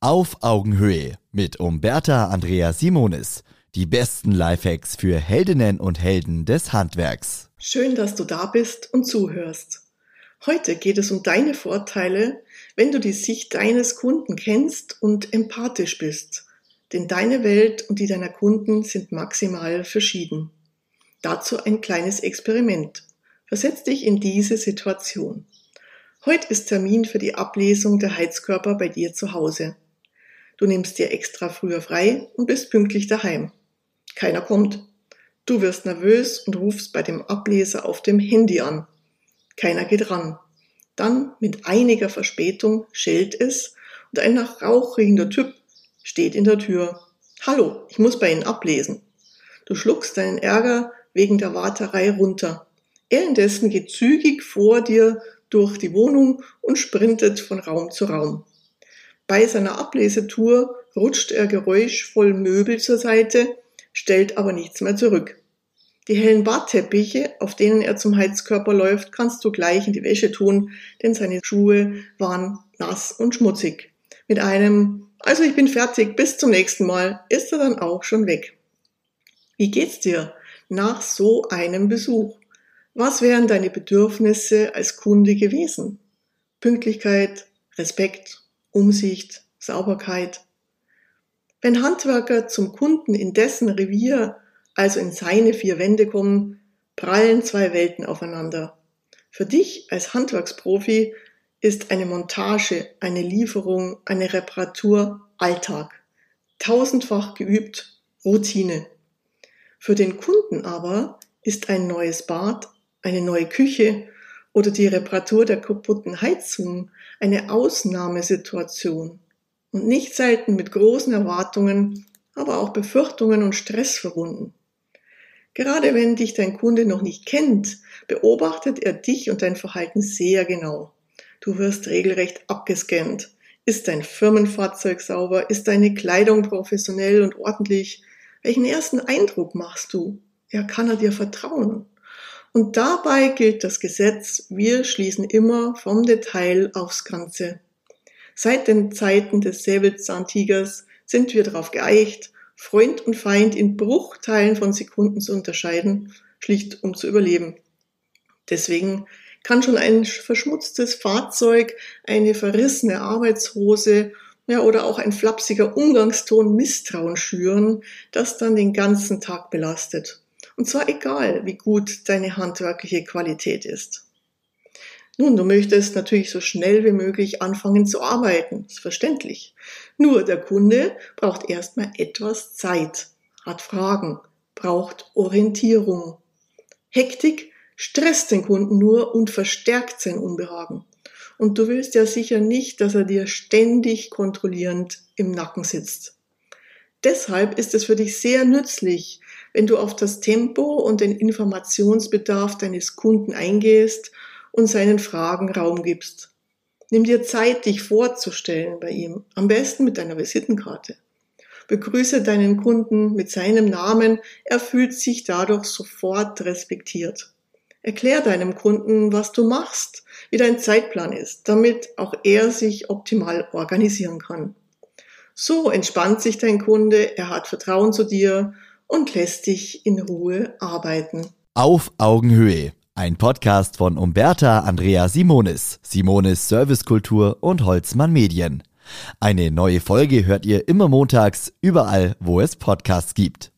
Auf Augenhöhe mit Umberta Andrea Simonis. Die besten Lifehacks für Heldinnen und Helden des Handwerks. Schön, dass du da bist und zuhörst. Heute geht es um deine Vorteile, wenn du die Sicht deines Kunden kennst und empathisch bist. Denn deine Welt und die deiner Kunden sind maximal verschieden. Dazu ein kleines Experiment. Versetz dich in diese Situation. Heute ist Termin für die Ablesung der Heizkörper bei dir zu Hause. Du nimmst dir extra früher frei und bist pünktlich daheim. Keiner kommt. Du wirst nervös und rufst bei dem Ableser auf dem Handy an. Keiner geht ran. Dann, mit einiger Verspätung, schellt es und ein nach Rauch riechender Typ steht in der Tür. Hallo, ich muss bei Ihnen ablesen. Du schluckst deinen Ärger wegen der Warterei runter. Er indessen geht zügig vor dir durch die Wohnung und sprintet von Raum zu Raum. Bei seiner Ablesetour rutscht er geräuschvoll Möbel zur Seite, stellt aber nichts mehr zurück. Die hellen Bartteppiche, auf denen er zum Heizkörper läuft, kannst du gleich in die Wäsche tun, denn seine Schuhe waren nass und schmutzig. Mit einem Also ich bin fertig, bis zum nächsten Mal, ist er dann auch schon weg. Wie geht's dir nach so einem Besuch? Was wären deine Bedürfnisse als Kunde gewesen? Pünktlichkeit, Respekt, Umsicht, Sauberkeit. Wenn Handwerker zum Kunden in dessen Revier, also in seine vier Wände kommen, prallen zwei Welten aufeinander. Für dich als Handwerksprofi ist eine Montage, eine Lieferung, eine Reparatur Alltag. Tausendfach geübt, Routine. Für den Kunden aber ist ein neues Bad eine neue Küche oder die Reparatur der kaputten Heizung eine Ausnahmesituation und nicht selten mit großen Erwartungen, aber auch Befürchtungen und Stress verbunden. Gerade wenn dich dein Kunde noch nicht kennt, beobachtet er dich und dein Verhalten sehr genau. Du wirst regelrecht abgescannt. Ist dein Firmenfahrzeug sauber? Ist deine Kleidung professionell und ordentlich? Welchen ersten Eindruck machst du? Ja, kann er dir vertrauen? Und dabei gilt das Gesetz, wir schließen immer vom Detail aufs Ganze. Seit den Zeiten des Säbelzahntigers sind wir darauf geeicht, Freund und Feind in Bruchteilen von Sekunden zu unterscheiden, schlicht um zu überleben. Deswegen kann schon ein verschmutztes Fahrzeug, eine verrissene Arbeitshose ja, oder auch ein flapsiger Umgangston Misstrauen schüren, das dann den ganzen Tag belastet. Und zwar egal, wie gut deine handwerkliche Qualität ist. Nun, du möchtest natürlich so schnell wie möglich anfangen zu arbeiten, ist verständlich. Nur der Kunde braucht erstmal etwas Zeit, hat Fragen, braucht Orientierung. Hektik stresst den Kunden nur und verstärkt sein Unbehagen. Und du willst ja sicher nicht, dass er dir ständig kontrollierend im Nacken sitzt. Deshalb ist es für dich sehr nützlich, wenn du auf das Tempo und den Informationsbedarf deines Kunden eingehst und seinen Fragen Raum gibst. Nimm dir Zeit, dich vorzustellen bei ihm, am besten mit deiner Visitenkarte. Begrüße deinen Kunden mit seinem Namen, er fühlt sich dadurch sofort respektiert. Erklär deinem Kunden, was du machst, wie dein Zeitplan ist, damit auch er sich optimal organisieren kann. So entspannt sich dein Kunde, er hat Vertrauen zu dir und lässt dich in Ruhe arbeiten. Auf Augenhöhe. Ein Podcast von Umberta Andrea Simonis, Simonis Servicekultur und Holzmann Medien. Eine neue Folge hört ihr immer montags, überall, wo es Podcasts gibt.